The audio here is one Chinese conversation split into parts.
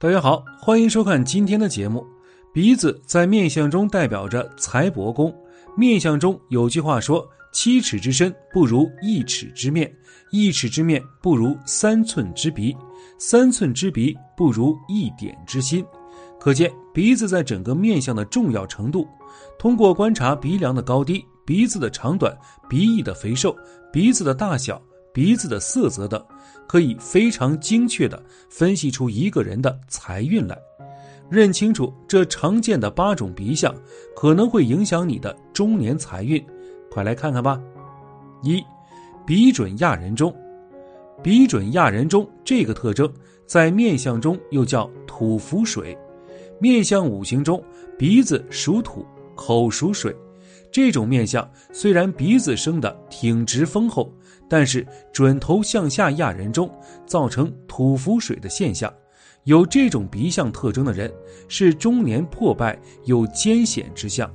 大家好，欢迎收看今天的节目。鼻子在面相中代表着财帛宫。面相中有句话说：“七尺之身不如一尺之面，一尺之面不如三寸之鼻，三寸之鼻不如一点之心。”可见鼻子在整个面相的重要程度。通过观察鼻梁的高低、鼻子的长短、鼻翼的肥瘦、鼻子的大小。鼻子的色泽等，可以非常精确地分析出一个人的财运来。认清楚这常见的八种鼻相，可能会影响你的中年财运。快来看看吧。一，鼻准亚人中。鼻准亚人中这个特征，在面相中又叫土服水。面相五行中，鼻子属土，口属水。这种面相虽然鼻子生的挺直丰厚。但是准头向下压人中，造成土浮水的现象。有这种鼻相特征的人，是中年破败有艰险之相。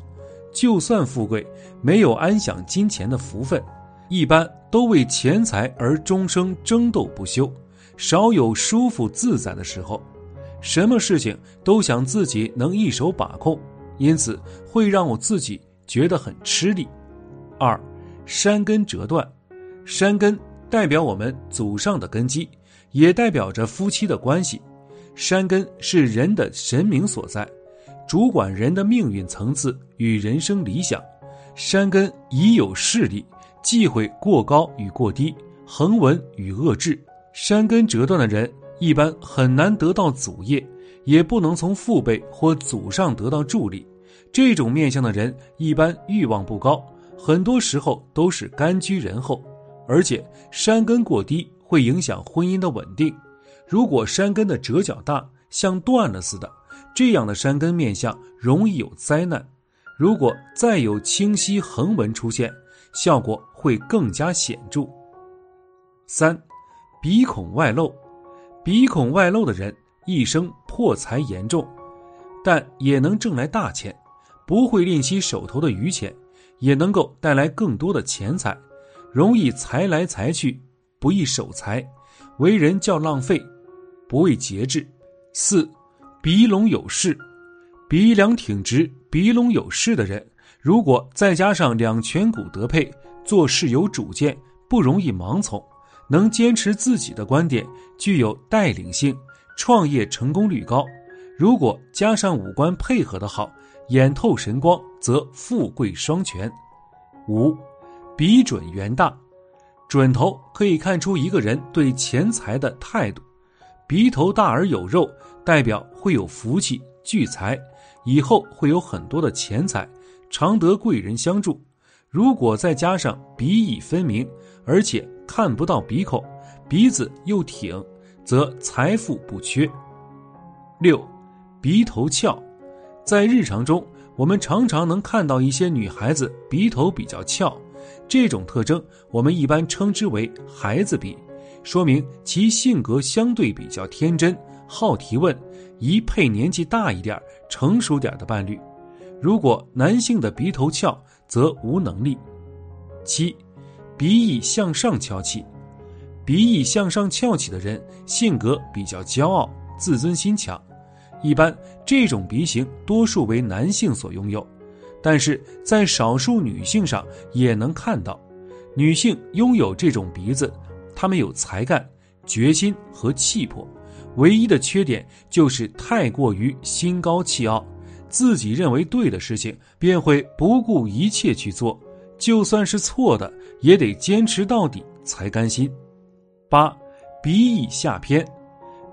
就算富贵，没有安享金钱的福分，一般都为钱财而终生争斗不休，少有舒服自在的时候。什么事情都想自己能一手把控，因此会让我自己觉得很吃力。二，山根折断。山根代表我们祖上的根基，也代表着夫妻的关系。山根是人的神明所在，主管人的命运层次与人生理想。山根已有势力，忌讳过高与过低，横纹与遏制。山根折断的人一般很难得到祖业，也不能从父辈或祖上得到助力。这种面相的人一般欲望不高，很多时候都是甘居人后。而且山根过低会影响婚姻的稳定。如果山根的折角大，像断了似的，这样的山根面相容易有灾难。如果再有清晰横纹出现，效果会更加显著。三，鼻孔外露，鼻孔外露的人一生破财严重，但也能挣来大钱，不会吝惜手头的余钱，也能够带来更多的钱财。容易财来财去，不易守财，为人较浪费，不畏节制。四，鼻隆有势，鼻梁挺直、鼻隆有势的人，如果再加上两颧骨得配，做事有主见，不容易盲从，能坚持自己的观点，具有带领性，创业成功率高。如果加上五官配合的好，眼透神光，则富贵双全。五。鼻准圆大，准头可以看出一个人对钱财的态度。鼻头大而有肉，代表会有福气聚财，以后会有很多的钱财，常得贵人相助。如果再加上鼻翼分明，而且看不到鼻孔，鼻子又挺，则财富不缺。六，鼻头翘，在日常中，我们常常能看到一些女孩子鼻头比较翘。这种特征我们一般称之为“孩子鼻”，说明其性格相对比较天真，好提问，宜配年纪大一点、成熟点的伴侣。如果男性的鼻头翘，则无能力。七，鼻翼向上翘起，鼻翼向上翘起的人性格比较骄傲，自尊心强，一般这种鼻型多数为男性所拥有。但是在少数女性上也能看到，女性拥有这种鼻子，她们有才干、决心和气魄，唯一的缺点就是太过于心高气傲，自己认为对的事情便会不顾一切去做，就算是错的也得坚持到底才甘心。八，鼻翼下偏，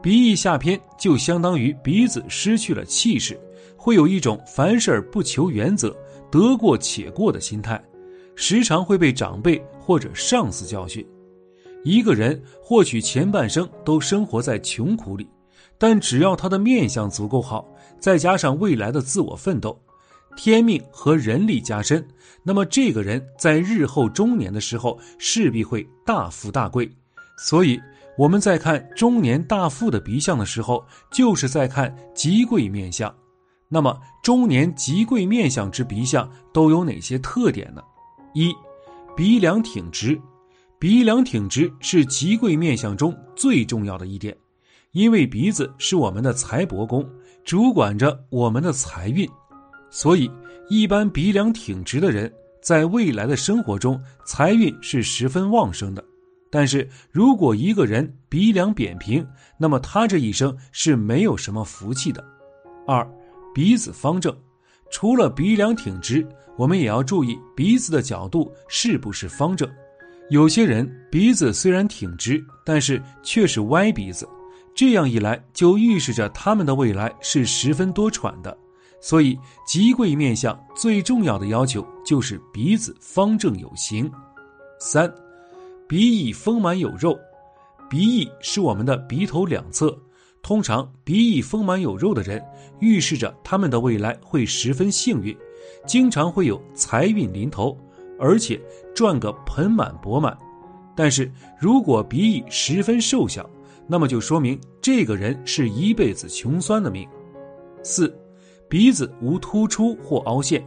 鼻翼下偏就相当于鼻子失去了气势。会有一种凡事不求原则、得过且过的心态，时常会被长辈或者上司教训。一个人或许前半生都生活在穷苦里，但只要他的面相足够好，再加上未来的自我奋斗，天命和人力加深，那么这个人在日后中年的时候势必会大富大贵。所以我们在看中年大富的鼻相的时候，就是在看吉贵面相。那么，中年吉贵面相之鼻相都有哪些特点呢？一，鼻梁挺直，鼻梁挺直是吉贵面相中最重要的一点。因为鼻子是我们的财帛宫，主管着我们的财运，所以一般鼻梁挺直的人，在未来的生活中财运是十分旺盛的。但是如果一个人鼻梁扁平，那么他这一生是没有什么福气的。二，鼻子方正，除了鼻梁挺直，我们也要注意鼻子的角度是不是方正。有些人鼻子虽然挺直，但是却是歪鼻子，这样一来就预示着他们的未来是十分多舛的。所以，吉贵面相最重要的要求就是鼻子方正有形。三，鼻翼丰满有肉，鼻翼是我们的鼻头两侧，通常鼻翼丰满有肉的人，预示着他们的未来会十分幸运，经常会有财运临头。而且赚个盆满钵满，但是如果鼻翼十分瘦小，那么就说明这个人是一辈子穷酸的命。四，鼻子无突出或凹陷，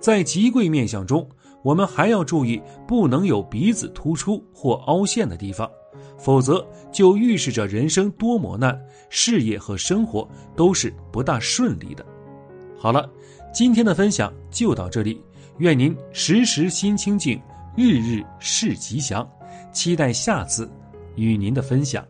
在极贵面相中，我们还要注意不能有鼻子突出或凹陷的地方，否则就预示着人生多磨难，事业和生活都是不大顺利的。好了，今天的分享就到这里。愿您时时心清静，日日事吉祥。期待下次与您的分享。